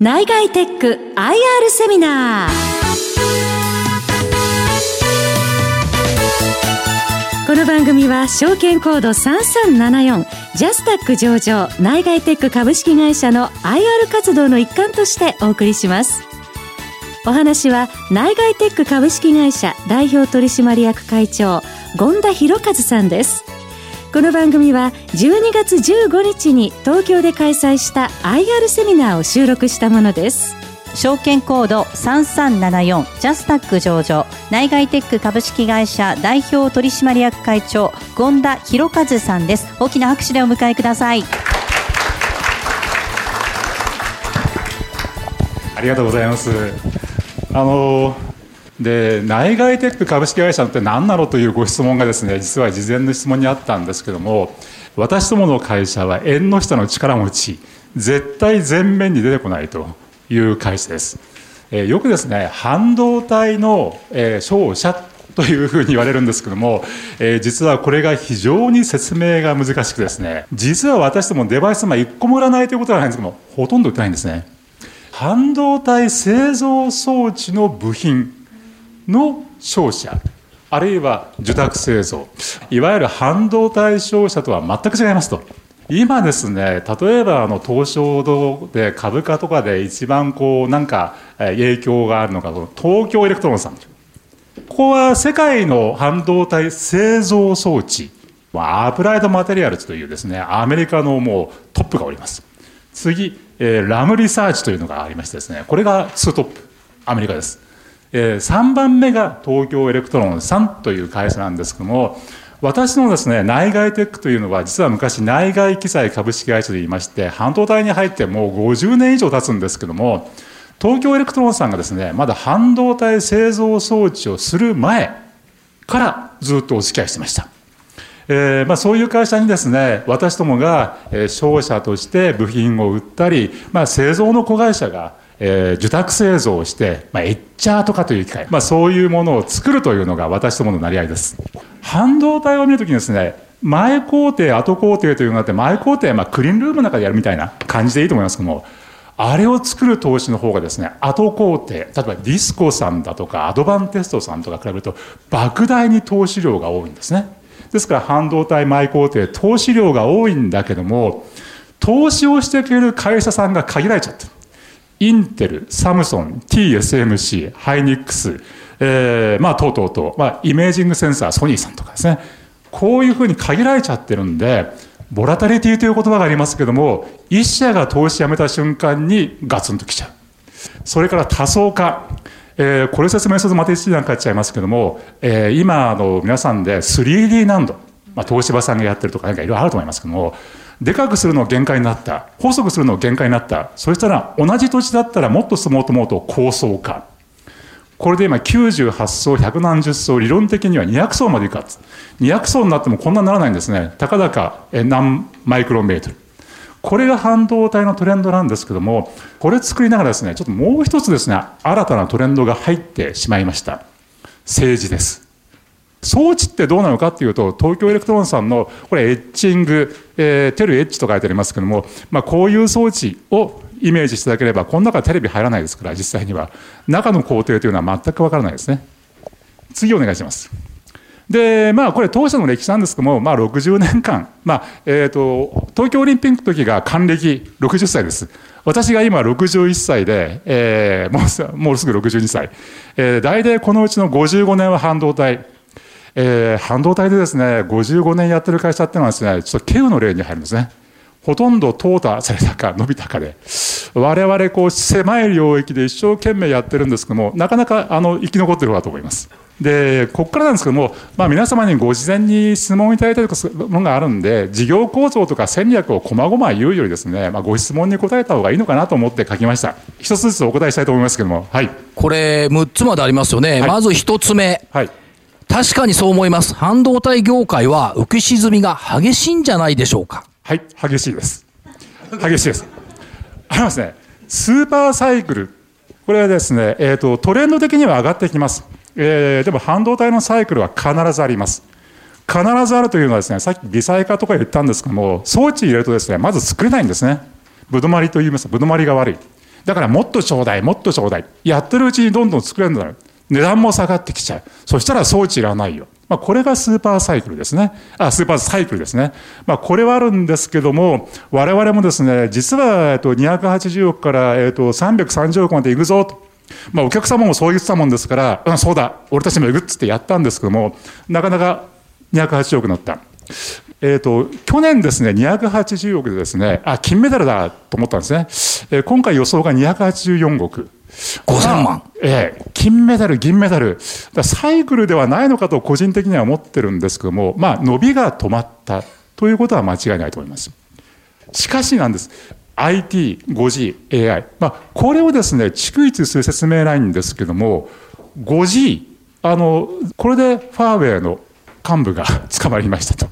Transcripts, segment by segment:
内外テック IR セミナー。この番組は証券コード3374ジャスタック上場内外テック株式会社の IR 活動の一環としてお送りします。お話は内外テック株式会社代表取締役会長権田博和さんです。この番組は12月15日に東京で開催した IR セミナーを収録したものです。証券コード3374ジャスタック上場。内外テック株式会社代表取締役会長権田博和さんです。大きな拍手でお迎えください。ありがとうございます。あので内外テック株式会社って何なのというご質問がですね実は事前の質問にあったんですけども私どもの会社は縁の下の力持ち絶対前面に出てこないという会社です、え、よくですね半導体の、えー、商社というふうに言われるんですけども、えー、実はこれが非常に説明が難しくですね実は私どもデバイスま1個も売らないということはないんですけどもほとんど売ってないんですね。半導体製造装置の部品の商社あるいは受託製造いわゆる半導体商社とは全く違いますと。今ですね例えばあの東証堂で株価とかで一番こうなんか影響があるのが東京エレクトロンさん。ここは世界の半導体製造装置アプライドマテリアルズというですねアメリカのもうトップがおります。次、えー、ラムリサーチというのがありましてですねこれが2トップアメリカです。え、3番目が東京エレクトロンさんという会社なんですけども、私のですね、内外テックというのは、実は昔内外機材株式会社で言いまして、半導体に入ってもう50年以上経つんですけども、東京エレクトロンさんがですね、まだ半導体製造装置をする前からずっとお付き合いしてました。えーまあ、そういう会社にですね、私どもが、えー、商社として部品を売ったり、まあ、製造の子会社がえー、受託製造をして、まあ、エッチャーとかという機械、まあ、そういうものを作るというのが私どものなり合いです。半導体を見るときにですね、前工程、後工程というのがあって、前工程はまあクリーンルームの中でやるみたいな感じでいいと思いますけども、あれを作る投資の方がですね、後工程、例えばディスコさんだとか、アドバンテストさんとか比べると、莫大に投資量が多いんですね。ですから半導体前工程、投資量が多いんだけども、投資をしてくれる会社さんが限られちゃってる。インテル、サムソン、TSMC、ハイニックス、えー、まあ、等々と、まあ、イメージングセンサー、ソニーさんとかですね、こういうふうに限られちゃってるんで、ボラタリティという言葉がありますけども、一社が投資やめた瞬間にガツンときちゃう。それから多層化。えー、これ説明するとまた1時間かかっちゃいますけども、えー、今の皆さんで 3D 難度、まあ、東芝さんがやってるとかなんかいろいろあると思いますけども、でかくするの限界になった。細くするの限界になった。そしたら同じ土地だったらもっと進もうと思うと高層化。これで今98層100何十層理論的には200層までいくか200層になってもこんなにならないんですね。たかだか何マイクロメートル。これが半導体のトレンドなんですけどもこれ作りながらですねちょっともう一つですね新たなトレンドが入ってしまいました。政治です。装置ってどうなのかっていうと東京エレクトロンさんのこれエッチング、えー、テルエッジと書いてありますけども、まあ、こういう装置をイメージしていただければこの中テレビ入らないですから実際には。中の工程というのは全くわからないですね。次お願いします。でまあこれ当社の歴史なんですけども、まあ、60年間、まあえーと、東京オリンピックの時が還暦60歳です。私が今61歳で、えー、もうもうすぐ62歳、えー、大体このうちの55年は半導体。えー、半導体でですね、55年やってる会社っていうのはですね、ちょっと稀有の例に入るんですね。ほとんど淘汰されたか伸びたかで、我々こう狭い領域で一生懸命やってるんですけども、なかなかあの生き残ってる方だと思います。で、ここからなんですけども、まあ、皆様にご事前に質問いただいたりとかするものがあるんで、事業構造とか戦略をこまごま言うよりですね、まあ、ご質問に答えた方がいいのかなと思って書きました。一つずつお答えしたいと思いますけども、はい。これ、6つまでありますよね。はい、まず1つ目。はい。確かにそう思います。半導体業界は浮き沈みが激しいんじゃないでしょうか。はい、激しいです。激しいです。ありますね。スーパーサイクル。これはですね、えっ、ー、と、トレンド的には上がってきます。えー、でも半導体のサイクルは必ずあります。必ずあるというのはですね、さっき微細化とか言ったんですけども、装置入れるとですね、まず作れないんですね。ぶどまりと言います。ぶどまりが悪い。だからもっとちょうだい、もっとちょうだい。やってるうちにどんどん作れるんだ値段も下がってきちゃう。そしたら装置いらないよ。まあ、これがスーパーサイクルですね。あ、スーパーサイクルですね。まあ、これはあるんですけども、我々もですね、実は、えっと、280億から、えっと、330億まで行くぞと。まあ、お客様もそう言ってたもんですから、うん、そうだ、俺たちも行くっつってやったんですけども、なかなか280億になった。えーと、去年ですね、280億でですね、あ、金メダルだと思ったんですね。えー、今回予想が284億。5000万。ええ、金メダル、銀メダル。サイクルではないのかと個人的には思ってるんですけども、まあ、伸びが止まったということは間違いないと思います。しかしなんです。IT、5G、AI。まあ、これをですね、逐一する説明ないんですけども、5G、あの、これでファーウェイの幹部が 捕まりましたと。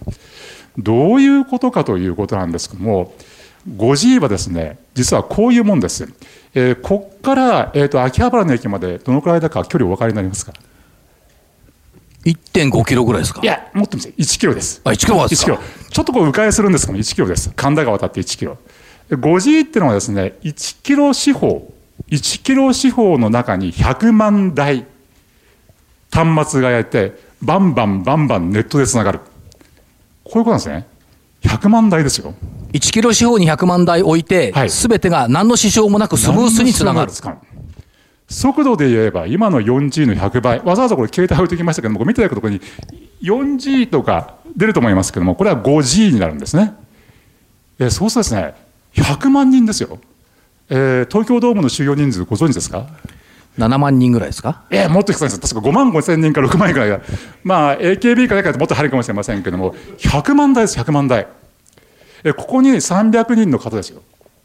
どういうことかということなんですけども、5G はですね、実はこういうもんです。えー、こっから、えーと、秋葉原の駅までどのくらいだか距離お分かりになりますか？1.5キロぐらいですか？いや、もっと見て、1キロです。あ、1キロですか ?1 キロ。ちょっとこう迂回するんですけど1キロです。神田川渡って1キロ。5G っていうのはですね、1キロ四方、1キロ四方の中に100万台端末がやって、バンバンバンバンネットでつながる。こういうことなんですね。100万台ですよ。1キロ四方に100万台置いて、す、べ、てが何の支障もなくスムースにつながる。速度で言えば、今の 4G の100倍、わざわざこれ携帯置いてきましたけども、見てたところに 4G とか出ると思いますけども、これは 5G になるんですね。えそうするとですね、100万人ですよ。えー、東京ドームの収容人数ご存知ですか？7万人ぐらいですか？ええ、もっと低いです。確か5万5千人から6万人ぐらいが。まあ、AKB からかともっと早いかもしれませんけども、100万台です、100万台。え、ここに300人の方ですよ。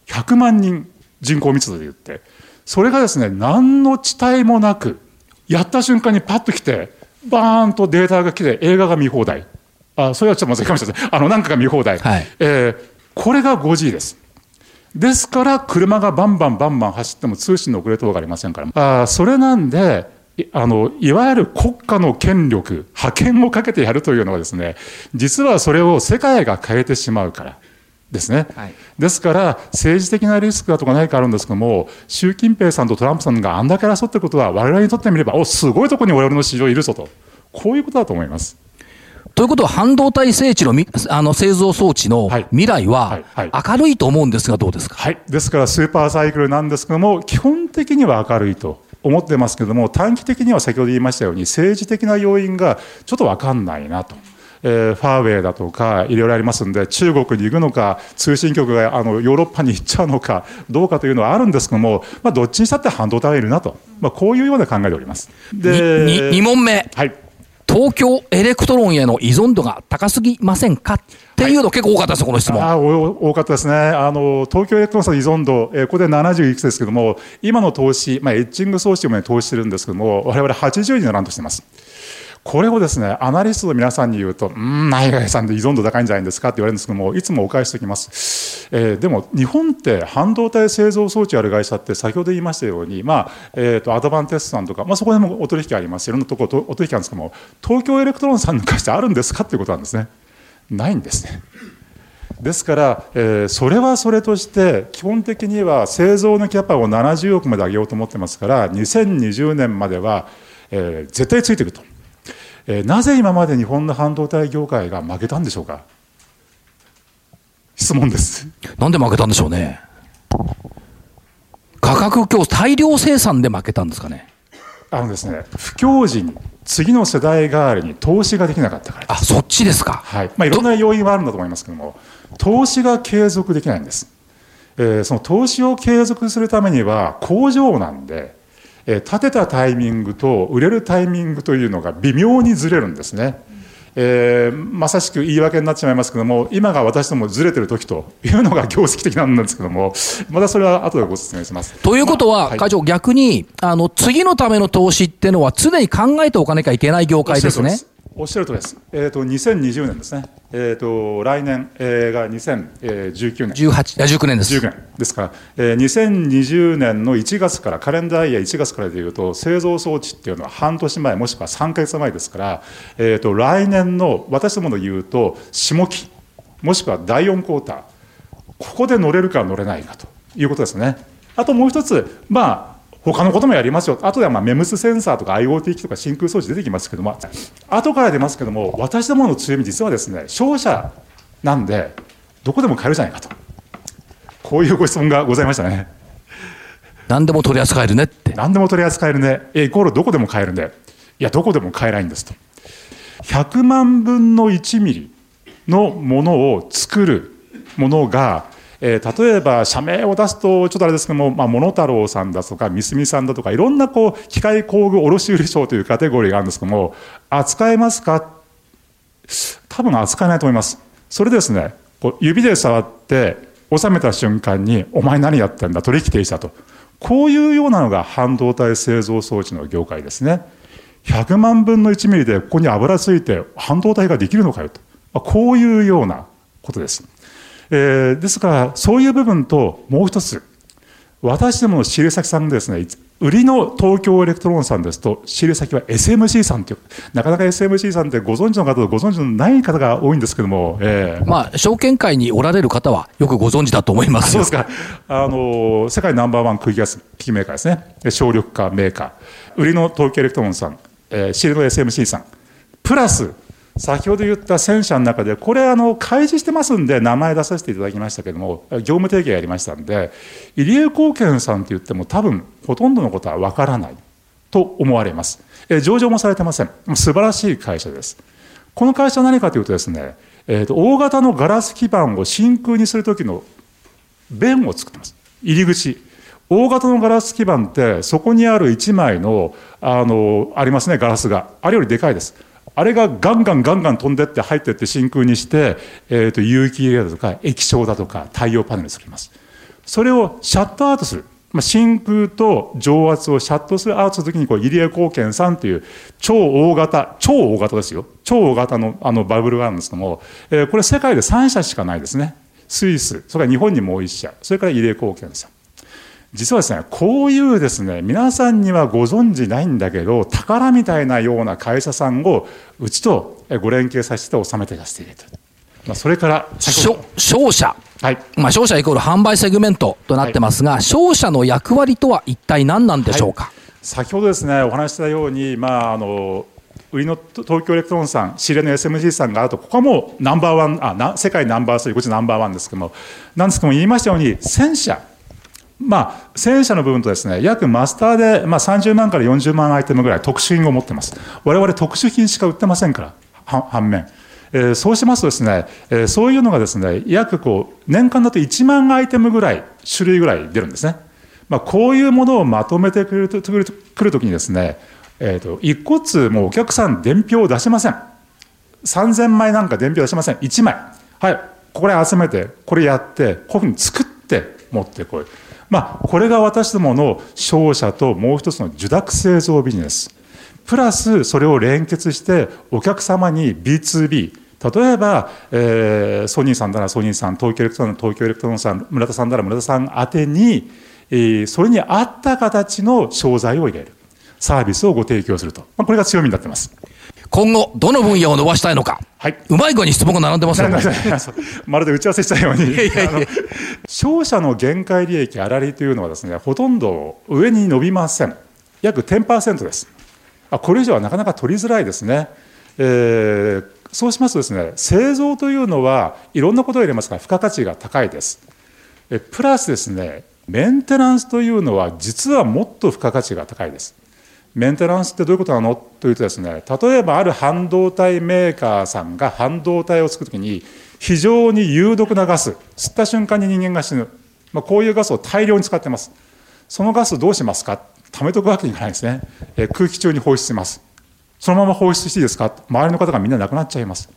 100万人人口密度で言って。それがですね、何の地帯もなく、やった瞬間にパッと来て、バーンとデータが来て、映画が見放題。あ、それはちょっとまずいかもしれない。あの、なんかが見放題。はい、えー、これが 5G です。ですから車がバンバンバンバン走っても通信の遅れ等がありませんからあそれなんであのいわゆる国家の権力覇権をかけてやるというのはですね実はそれを世界が変えてしまうからですね、はい、ですから政治的なリスクだとか何かあるんですけども習近平さんとトランプさんがあんだけ争ってることは我々にとってみればおすごいところに我々の市場いるぞと。こういうことだと思います。ということは、半導体製地のあの製造装置の未来は明るいと思うんですが、どうですか、はい、ですから、スーパーサイクルなんですけども、基本的には明るいと思ってますけども、短期的には先ほど言いましたように、政治的な要因がちょっと分かんないなと。えー、ファーウェイだとかいろいろありますんで中国に行くのか通信局があのヨーロッパに行っちゃうのかどうかというのはあるんですけども、まあ、どっちにしたって半導体はいるなと、まあ、こういうような考えでおります。で 2, 2問目、はい東京エレクトロンへの依存度が高すぎませんか？っていうの結構多かったですこの質問。あ多かったですね。あの、東京エレクトロンの依存度、えー、ここで70いくつですけども、今の投資、まあ、エッチング装置も、ね、投資してるんですけども、我々80にならんとしてます。これをですね、アナリストの皆さんに言うと、うん、内外さんで依存度高いんじゃないんですかって言われるんですけども、いつもお返ししておきます。えー、でも、日本って半導体製造装置ある会社って、先ほど言いましたように、まあ、えっ、ー、と、アドバンテストさんとか、まあ、そこでもお取引あります。いろんなところお取引あるんですけども、東京エレクトロンさんに関してあるんですかっていうことなんですね。ないんですね。ですから、えー、それはそれとして、基本的には製造のキャパを70億まで上げようと思ってますから、2020年までは、えー、絶対ついていくと。えー、なぜ今まで日本の半導体業界が負けたんでしょうか？質問です。なんで負けたんでしょうね。価格競争大量生産で負けたんですかね。あのですね不況時に次の世代代わりに投資ができなかったからあそっちですか。はい。まあいろんな要因はあるんだと思いますけども投資が継続できないんです、えー、その投資を継続するためには工場なんでえ建てたタイミングと売れるタイミングというのが微妙にずれるんですね。えー、まさしく言い訳になってしまいますけども、今が私どもずれてる時というのが業績的なんですけども、またそれは後でご説明します。ということは、はい、会長、逆に、あの、次のための投資っていうのは常に考えておかなきゃいけない業界ですね。おっしゃるとです。えっ、ー、と、2020年ですね。えっ、ー、と、来年、えー、が2019年。18、19年です。19年。ですから、えー、2020年の1月から、カレンダーイヤー1月からでいうと、製造装置っていうのは半年前、もしくは3か月前ですから、えっ、ー、と、来年の、私どもの言うと、下期、もしくは第4クォーター、ここで乗れるか乗れないかということですね。あともう一つ、まあ、他のこともやりますよ。後ではまあメムスセンサーとか IoT 機とか真空装置出てきますけども、後から出ますけども、私どもの強み実はですね、商社なんで、どこでも買えるじゃないかと。こういうご質問がございましたね。何でも取り扱えるねって。何でも取り扱えるね。イコールどこでも買えるね。いや、どこでも買えないんですと。100万分の1ミリのものを作るものが、えー、例えば社名を出すとちょっとあれですけども、まあ、モノタロウさんだとか三角さんだとかいろんなこう機械工具卸売商というカテゴリーがあるんですけども扱えますか？多分扱えないと思います。それですねこう指で触って収めた瞬間に「お前何やってんだ？取引停止だ」と。こういうようなのが半導体製造装置の業界ですね。100万分の1ミリでここに油ついて半導体ができるのかよと。こういうようなことです。えー、ですから、そういう部分と、もう一つ、私どもの仕入れ先さんですね、売りの東京エレクトロンさんですと、仕入れ先は SMC さんという、なかなか SMC さんってご存知の方とご存知のない方が多いんですけども、えー、まあ、証券会におられる方はよくご存知だと思いますそうですか。あの、世界ナンバーワン空気ガス機器メーカーですね。省力化メーカー。売りの東京エレクトロンさん、えー、仕入れの SMC さん。プラス、先ほど言った1000社の中で、これ、あの、開示してますんで、名前出させていただきましたけれども、業務提携やりましたんで、入江工研さんって言っても、多分、ほとんどのことはわからないと思われます。え上場もされてません。素晴らしい会社です。この会社は何かというとですね、えーと、大型のガラス基板を真空にするときの弁を作ってます。入り口。大型のガラス基板って、そこにある1枚の、あの、ありますね、ガラスが。あれよりでかいです。あれがガンガンガンガン飛んでって入ってって真空にして、えー、と有機 EL だとか液晶だとか太陽パネル作ります。それをシャットアウトする、まあ、真空と常圧をシャットするアウトするときにこう入江工研さんという超大型超大型ですよ。超大型のあのバブルがあるんですけども、えー、これ世界で3社しかないですね。スイスそれから日本にもう1社。それから入江貢献さん。実はですね、こういうですね、皆さんにはご存じないんだけど、宝みたいなような会社さんを、うちとご連携させて収めて出していると。まあ、それから、商社。はい。まあ、商社イコール販売セグメントとなってますが、はい、商社の役割とは一体何なんでしょうか、はい、先ほどですね、お話したように、まあ、あの、売りの東京エレクトロンさん、仕入れの SMG さんがあると、ここはもうナンバーワン、あな世界ナンバー3、こっちナンバーワンですけども、なんですけども、言いましたように、1000社、まあ、1000社の部分とですね、約マスターで、まあ、30万から40万アイテムぐらい特殊品を持ってます。我々特殊品しか売ってませんから、反面。えー、そうしますとですね、えー、そういうのがですね、約こう、年間だと1万アイテムぐらい、種類ぐらい出るんですね。まあ、こういうものをまとめてくるとくるときにですね、え、ー、と、一個つもうお客さん伝票を出しません。3000枚なんか伝票出しません。1枚。はい。これ集めて、これやって、こういうふうに作って持ってこい。まあ、これが私どもの商社ともう一つの受託製造ビジネス。プラス、それを連結してお客様に B2B、例えば、えー、ソニーさんならソニーさん、東京エレクトロン東京エレクトロンさん、村田さんなら村田さん宛てに、えー、それに合った形の商材を入れる。サービスをご提供すると。まあ、これが強みになってます。今後、どの分野を伸ばしたいのか。はい。うまい具合に質問が並んでますよ、ね、まるで打ち合わせしたように。商社の限界利益粗利というのはですね、ほとんど上に伸びません。約10%です。あこれ以上はなかなか取りづらいですね。えー、そうしますとですね、製造というのはいろんなことを入れますから、付加価値が高いです。えプラスですね、メンテナンスというのは実はもっと付加価値が高いです。メンテナンスってどういうことなの？というとですね、例えばある半導体メーカーさんが半導体を作るときに、非常に有毒なガス、吸った瞬間に人間が死ぬ、まあ、こういうガスを大量に使ってます。そのガスどうしますか？貯めとくわけにいかないですね。え空気中に放出します。そのまま放出していいですか？周りの方がみんな亡くなっちゃいます。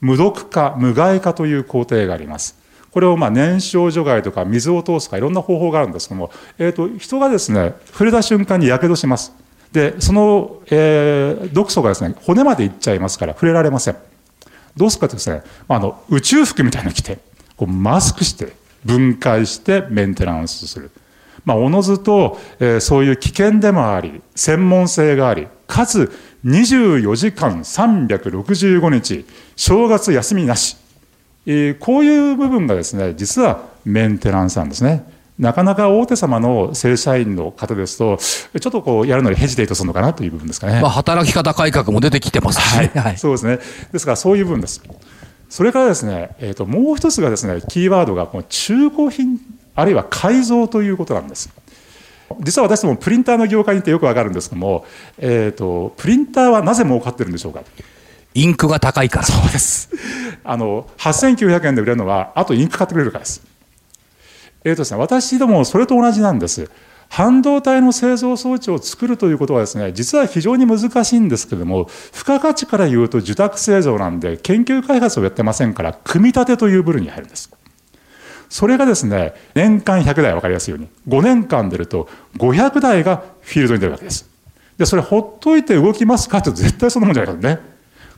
無毒化、無害化という工程があります。これをまあ燃焼除外とか水を通すかいろんな方法があるんですけども、えー、と人がですね触れた瞬間にやけどします。で、その、えー、毒素がですね、骨までいっちゃいますから触れられません。どうするかとですね、あの、宇宙服みたいなの着て、こうマスクして、分解してメンテナンスする。まあ、おのずと、えー、そういう危険でもあり、専門性があり、かつ24時間365日、正月休みなし。えー、こういう部分がですね、実はメンテナンスなんですね。なかなか大手様の正社員の方ですと、ちょっとこうやるのにヘジテイトするのかなという部分ですかね。まあ、働き方改革も出てきてますし、ね、はい、そうですね。ですからそういう部分です。それからですね、えーと、もう一つがですね、キーワードがこの中古品、あるいは改造ということなんです。実は私どもプリンターの業界にいてよくわかるんですけども、えーと、プリンターはなぜ儲かってるんでしょうか。インクが高いから。そうです。あの8900円で売れるのは、あとインク買ってくれるからです。えーとですね、私どもそれと同じなんです。半導体の製造装置を作るということはですね、実は非常に難しいんですけれども、付加価値から言うと受託製造なんで、研究開発をやってませんから、組み立てという部類に入るんです。それがですね、年間100台分かりやすいように、5年間出ると500台がフィールドに出るわけです。で、それほっといて動きますかって絶対そんなもんじゃないからね。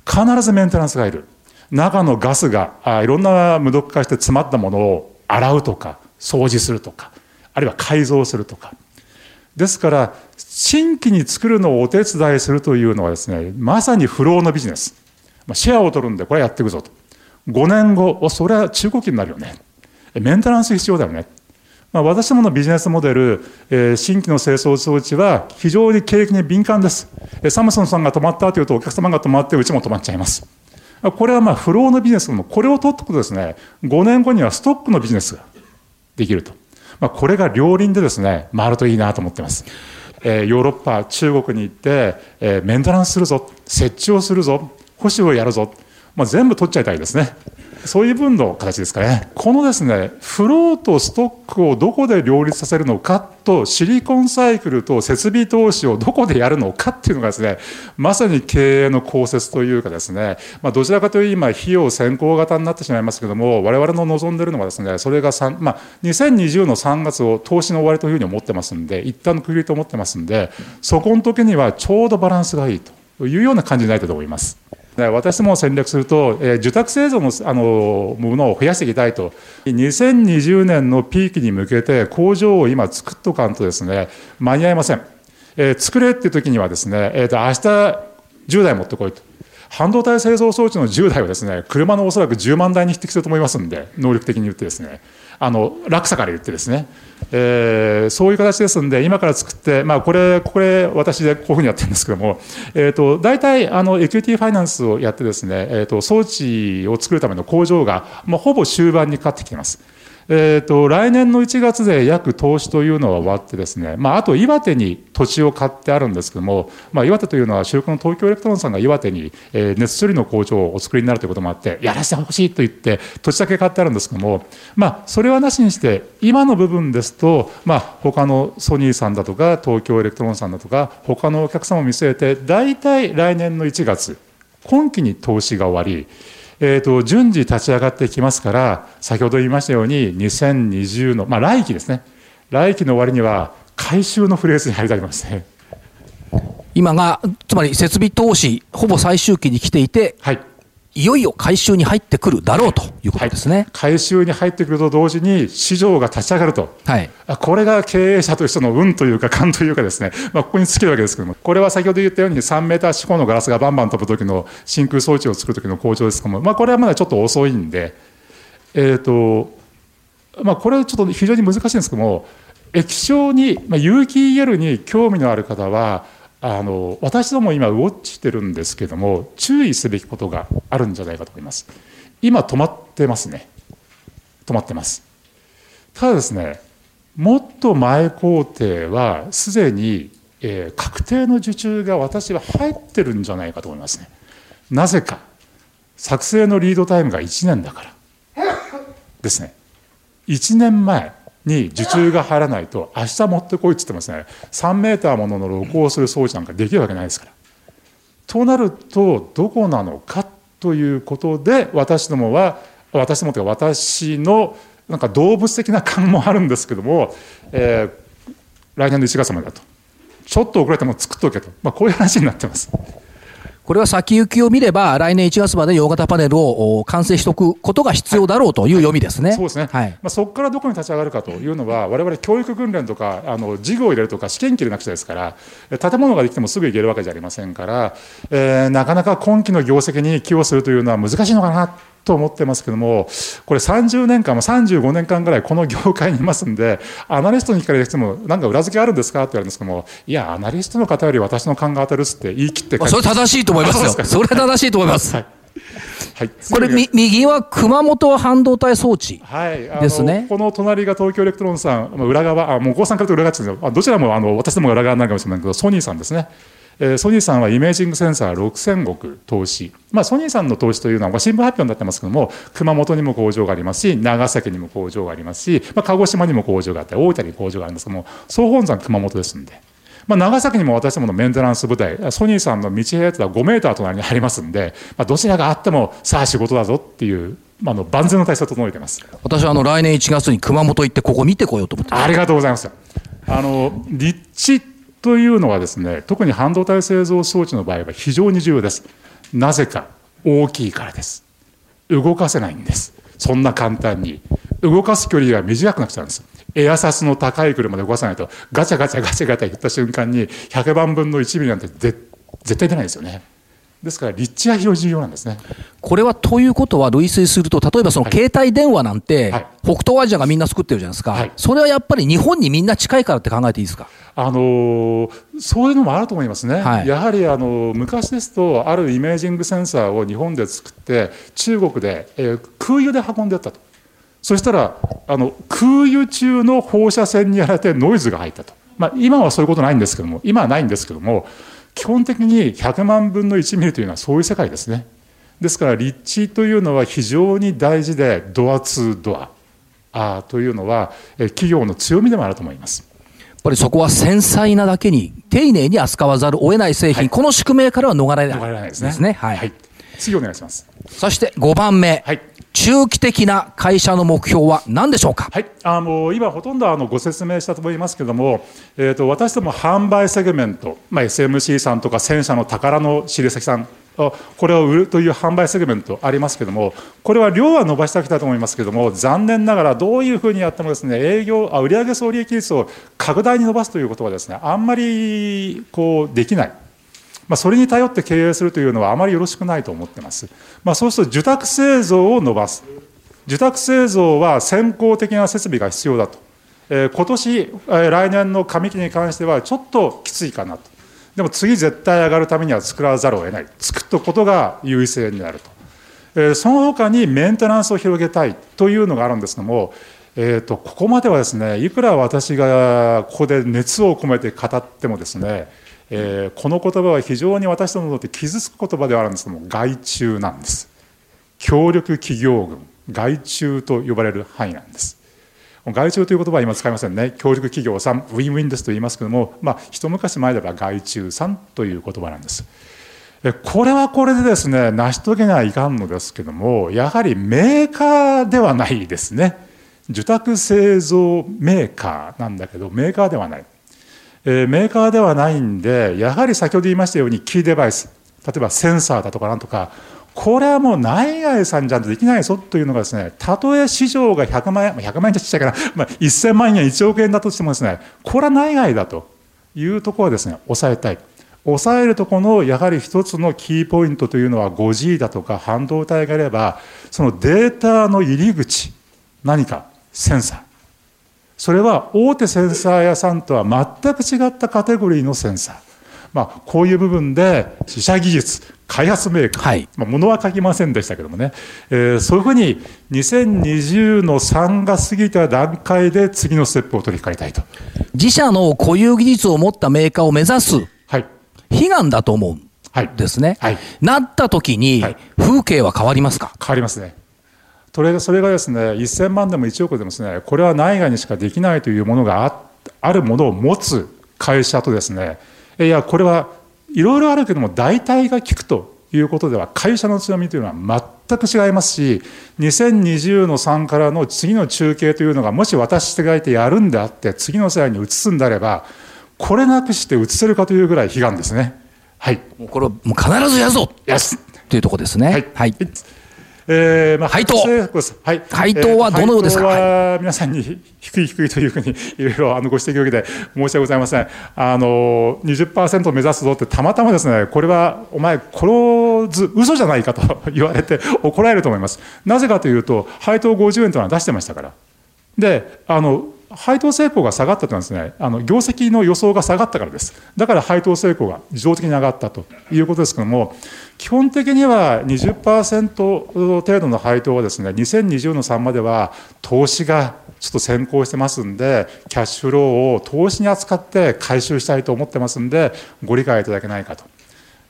必ずメンテナンスがいる。中のガスがあいろんな無毒化して詰まったものを洗うとか、掃除するとか、あるいは改造するとか。ですから、新規に作るのをお手伝いするというのはですね、まさに不老のビジネス。シェアを取るんで、これやっていくぞと。5年後、それは中古機になるよね。メンテナンス必要だよね。まあ、私どものビジネスモデル、えー、新規の清掃装置は非常に景気に敏感です。サムソンさんが止まったというと、お客様が止まって、うちも止まっちゃいます。これはまあ不老のビジネスも、これを取っておくとですね、5年後にはストックのビジネスができると。まあ、これが両輪でですね、回るといいなと思ってます。えー、ヨーロッパ、中国に行って、えー、メンテナンスするぞ、設置をするぞ、保守をやるぞ、まあ、全部取っちゃいたいですね。そういう分の形ですかね。このですね、フローとストックをどこで両立させるのかと、シリコンサイクルと設備投資をどこでやるのかっていうのがですね、まさに経営の公設というかですね、まあ、どちらかというと今、費用先行型になってしまいますけども、我々の望んでいるのはですね、それが3、まあ、2020の3月を投資の終わりというふうに思ってますんで、一旦の区切りと思ってますんで、そこの時にはちょうどバランスがいいというような感じになりたいと思います。私も戦略すると、えー、受託製造のあのものを増やしていきたいと、2020年のピークに向けて工場を今作っとかんとですね、間に合いません。えー、作れっていう時にはですね、えーと、明日10台持ってこいと。半導体製造装置の10台はですね、車のおそらく10万台に匹敵すると思いますんで、能力的に言ってですね、あの落差から言ってですね、えー、そういう形ですんで、今から作って、まあ、これ、これ、私でこういうふうにやってるんですけども、えーと、大体あのエクイティファイナンスをやってですね、えーと、装置を作るための工場が、まあ、ほぼ終盤にかかってきています。えーと、来年の1月で約投資というのは終わってですね、まあ、あと岩手に土地を買ってあるんですけども、まあ、岩手というのは主力の東京エレクトロンさんが岩手に、熱処理の工場をお作りになるということもあってやらせてほしいと言って土地だけ買ってあるんですけども、まあ、それはなしにして今の部分ですと、まあ、他のソニーさんだとか東京エレクトロンさんだとか他のお客様を見据えて大体来年の1月今期に投資が終わりえーと、順次立ち上がってきますから先ほど言いましたように2020の、まあ、来期ですね。来期の終わりには回収のフェーズに入りたいますね。今がつまり設備投資ほぼ最終期に来ていて、はい、いよいよ回収に入ってくるだろうということですね、はい、回収に入ってくると同時に市場が立ち上がると、はい、これが経営者としての運というか勘というかですね、まあ、ここに尽きるわけですけども。これは先ほど言ったように3メーター四方のガラスがバンバン飛ぶ時の真空装置を作る時の工場ですけども、まあ、これはまだちょっと遅いんで、えーとまあ、これはちょっと非常に難しいんですけども。液晶に、まあ、有機 EL に興味のある方はあの私ども今ウォッチしてるんですけども注意すべきことがあるんじゃないかと思います。今止まってますね。止まってます。ただですねもっと前工程はすでに、えー、確定の受注が私は入ってるんじゃないかと思いますね。なぜか。作成のリードタイムが1年だから。ですね。1年前。に受注が入らないと明日持ってこいって言ってますね3メーターものの録音する装置なんかできるわけないですから。となるとどこなのかということで私どもは私どもというか私のなんか動物的な感もあるんですけども、えー、来年の1月までだとちょっと遅れても作っておけと、まあ、こういう話になってます。これは先行きを見れば、来年1月まで大型パネルを完成しておくことが必要だろうという読みですね。はい、そうですね。はい、まあ、そこからどこに立ち上がるかというのは、われわれ教育訓練とか、あの授業を入れるとか、試験切れなくちゃですから、建物ができてもすぐ行けるわけじゃありませんから、えー、なかなか今期の業績に寄与するというのは難しいのかなと思ってますけども、これ30年間、35年間ぐらいこの業界にいますんで、アナリストに聞かれても、なんか裏付けあるんですか？って言われるんですけども、いや、アナリストの方より私の勘が当たるっつって言い切ってそれ正しいと思いますよ。それは正しいと思います。はい。はい、これ、右は熊本半導体装置ですね、はい、この隣が東京エレクトロンさん、裏側、あもう郷さんからと裏側ですけど、どちらもあの私どもが裏側になるかもしれないけど、ソニーさんですね。えー、ソニーさんはイメージングセンサー6000億投資、まあ、ソニーさんの投資というのは新聞発表になってますけども熊本にも工場がありますし長崎にも工場がありますし、まあ、鹿児島にも工場があって大分に工場があるんですけども総本山熊本ですんで。まあ、長崎にも私どものメンテナンス部隊、ソニーさんの道平とは5メーター隣にありますんで、まあ、どちらがあっても、さあ仕事だぞっていう、まあ、の万全の体制を整えてます。私はあの来年1月に熊本行って、ここ見てこようと思ってありがとうございます。あの立地というのはですね、特に半導体製造装置の場合は非常に重要です。なぜか大きいからです。動かせないんです。そんな簡単に。動かす距離が短くなっちゃうんです。エアサスの高い車で動かさないと、ガチャガチャガチャガチャ言った瞬間に、100万分の1ミリなんて絶対出ないですよね。ですから立地は非常に重要なんですね。これはということは類推すると、例えばその携帯電話なんて、はい、北東アジアがみんな作ってるじゃないですか、はい、それはやっぱり日本にみんな近いからって考えていいですか？あのそういうのもあると思いますね、はい、やはりあの昔ですと、あるイメージングセンサーを日本で作って、中国で、えー、空輸で運んでったと、そしたらあの空輸中の放射線にやられてノイズが入ったと、まあ、今はそういうことないんですけども、今はないんですけども、基本的に100万分の1ミリというのはそういう世界ですね。ですから立地というのは非常に大事でドアツードアあというのは企業の強みでもあると思います。やっぱりそこは繊細なだけに丁寧に扱わざるを得ない製品、はい、この宿命からは逃れない逃れないですね。ですねはい、はい。次お願いします。そして5番目。はい。中期的な会社の目標は何でしょうか、はい、あの今、ほとんどあのご説明したと思いますけれども、えーと、私ども販売セグメント、まあ、SMC さんとか戦車の宝の印さん、これを売るという販売セグメントありますけれども、これは量は伸ばしてきたいと思いますけれども、残念ながらどういうふうにやってもですね、営業、あ売上総利益率を拡大に伸ばすということはですね、あんまりこうできない。まあ、それに頼って経営するというのはあまりよろしくないと思ってます。まあ、そうすると受託製造を伸ばす。受託製造は先行的な設備が必要だと。えー、今年、えー、来年の上期に関してはちょっときついかなと。でも次絶対上がるためには作らざるを得ない。作ったことが優位性になると。えー、その他にメンテナンスを広げたいというのがあるんですけども、えーと、ここまではですねいくら私がここで熱を込めて語ってもですねえー、この言葉は非常に私どもにとって傷つく言葉ではあるんですけども外注なんです。協力企業群外注と呼ばれる範囲なんです。外注という言葉は今使いませんね。協力企業さんウィンウィンですと言いますけども、まあ、一昔前では外注さんという言葉なんです。これはこれでですね成し遂げないかんのですけどもやはりメーカーではないですね。受託製造メーカーなんだけどメーカーではない。えー、メーカーではないんで、やはり先ほど言いましたように、キーデバイス、例えばセンサーだとかなんとか、これはもう内外さんじゃできないぞというのがですね、たとえ市場が100万円、100万円じゃちっちゃいから、まあ、1000万円、1億円だとしてもですね、これは内外だというところはですね、抑えたい。抑えるとこのやはり一つのキーポイントというのは 5G だとか半導体があれば、そのデータの入り口、何かセンサー。それは大手センサー屋さんとは全く違ったカテゴリーのセンサー。まあ、こういう部分で自社技術、開発メーカー、はい、まあ、物は書きませんでしたけどもね、えー、そういうふうに2020の3が過ぎた段階で次のステップを取り掛かりたいと。自社の固有技術を持ったメーカーを目指す、はい、悲願だと思うんですね。はい、なった時に、風景は変わりますか？変わりますね。それそれがですね1000万でも1億でもですねこれは内外にしかできないというものがああるものを持つ会社とですねいやこれはいろいろあるけども大体が効くということでは会社の強みというのは全く違いますし2020の3からの次の中継というのがもし私がいてやるんであって次の世代に移すんであればこれなくして移せるかというぐらい悲願ですね。はい。もうこれもう必ずやるぞ。やす。というところですね。はい。はいえーまあ、配当、はい、配当はどのようですか、は皆さんに低い低いというふうにいろいろあのご指摘を受けて申し訳ございません。あの20%目指すぞってたまたまですねこれはお前殺ず嘘じゃないかと 言われて怒られると思います。なぜかというと配当50円というのは出してましたから。であの配当成功が下がったというのはですね、あの業績の予想が下がったからです。だから配当成功が自動的に上がったということですけれども、基本的には20%程度の配当はですね、2020の3までは投資がちょっと先行してますんで、キャッシュフローを投資に扱って回収したいと思ってますんで、ご理解いただけないかと。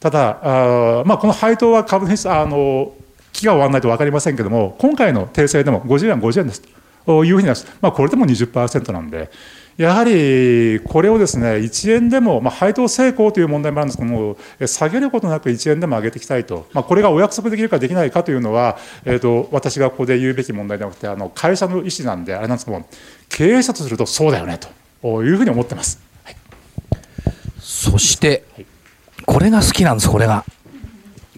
ただ、あまあ、この配当は株主あの期が終わらないと分かりませんけども、今回の訂正でも50円、50円です。というふうにま。あ、これでも20%なんで、やはりこれをですね1円でも、まあ、配当成功という問題もあるんですけども、下げることなく1円でも上げていきたいと、まあ、これがお約束できるかできないかというのは、えーと、私がここで言うべき問題ではなくて、あの会社の意思なんで、あれなんですけども、経営者とするとそうだよねというふうに思ってます。はい、そして、これが好きなんです、これが。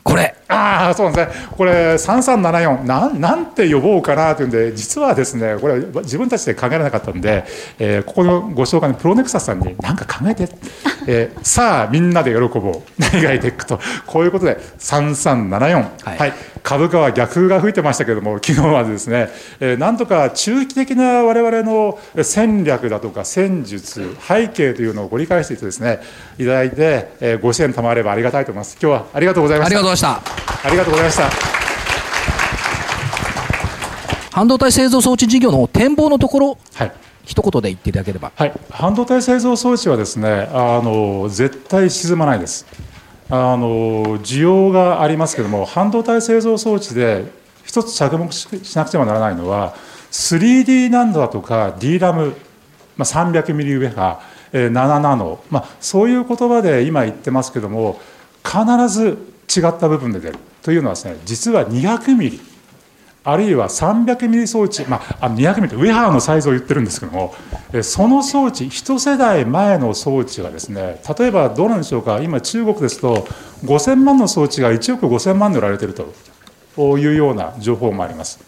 これ。ああそうなんですね。これ3374なんなんて呼ぼうかなというんで実はですねこれ自分たちで考えられなかったんで、えー、ここのご紹介のプロネクサスさんに何か考えて、えー、さあみんなで喜ぼう。内外テックと。こういうことで3374、はい、はい、株価は逆風が吹いてましたけれども 昨日はですね、えー、なんとか中期的な我々の戦略だとか戦術背景というのをご理解していてですねいただいて、えー、ご支援賜ればありがたいと思います。今日はありがとうございました。した。ありがとうございました。半導体製造装置事業の展望のところ、はい、一言で言っていただければ、はい、半導体製造装置はですねあの絶対沈まないですあの需要がありますけれども半導体製造装置で一つ着目しなくてはならないのは 3D ナンドだとか DRAM、まあ、300ミリウェハ7ナノ、まあ、そういう言葉で今言ってますけども必ず違った部分で出るというのはですね実は200ミリ。あるいは300ミリ装置、まあ、200ミリってウェハーのサイズを言ってるんですけどもその装置一世代前の装置がですね例えばどうなんでしょうか今中国ですと5000万の装置が1億5000万で売られているというような情報もあります。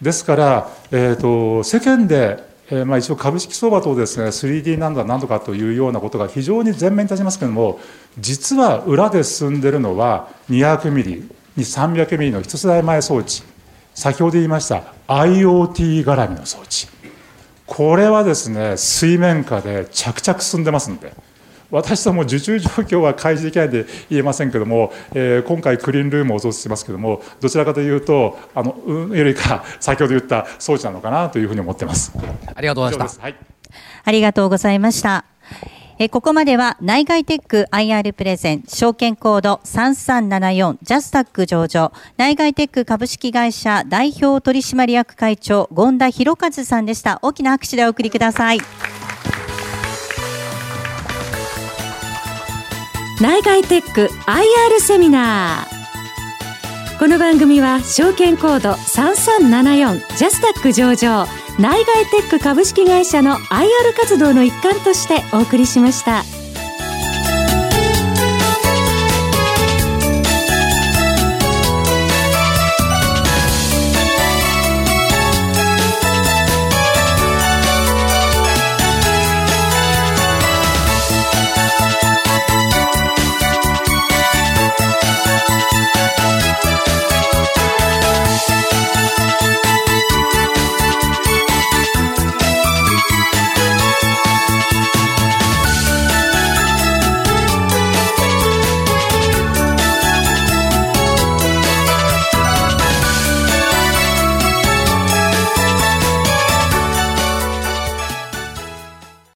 ですから、えーと世間でえー、まあ一応株式相場とですね 3D なんだなんとかというようなことが非常に前面に立ちますけれども実は裏で進んでいるのは200ミリに300ミリの一世代前装置。先ほど言いました IoT 絡みの装置。これはですね水面下で着々進んでますんで。私ども受注状況は開示できないで言えませんけれども、えー、今回クリーンルームを増設しますけれどもどちらかというとあのうんよりか先ほど言った装置なのかなというふうに思ってます。ありがとうございました、はい、ありがとうございましたえここまでは内外テック IR プレゼン証券コード3374ジャスタック上場内外テック株式会社代表取締役会長権田博和さんでした。大きな拍手でお送りください。内外テック IR セミナー。この番組は証券コード3374ジャスタック上場内外テック株式会社の IR 活動の一環としてお送りしました。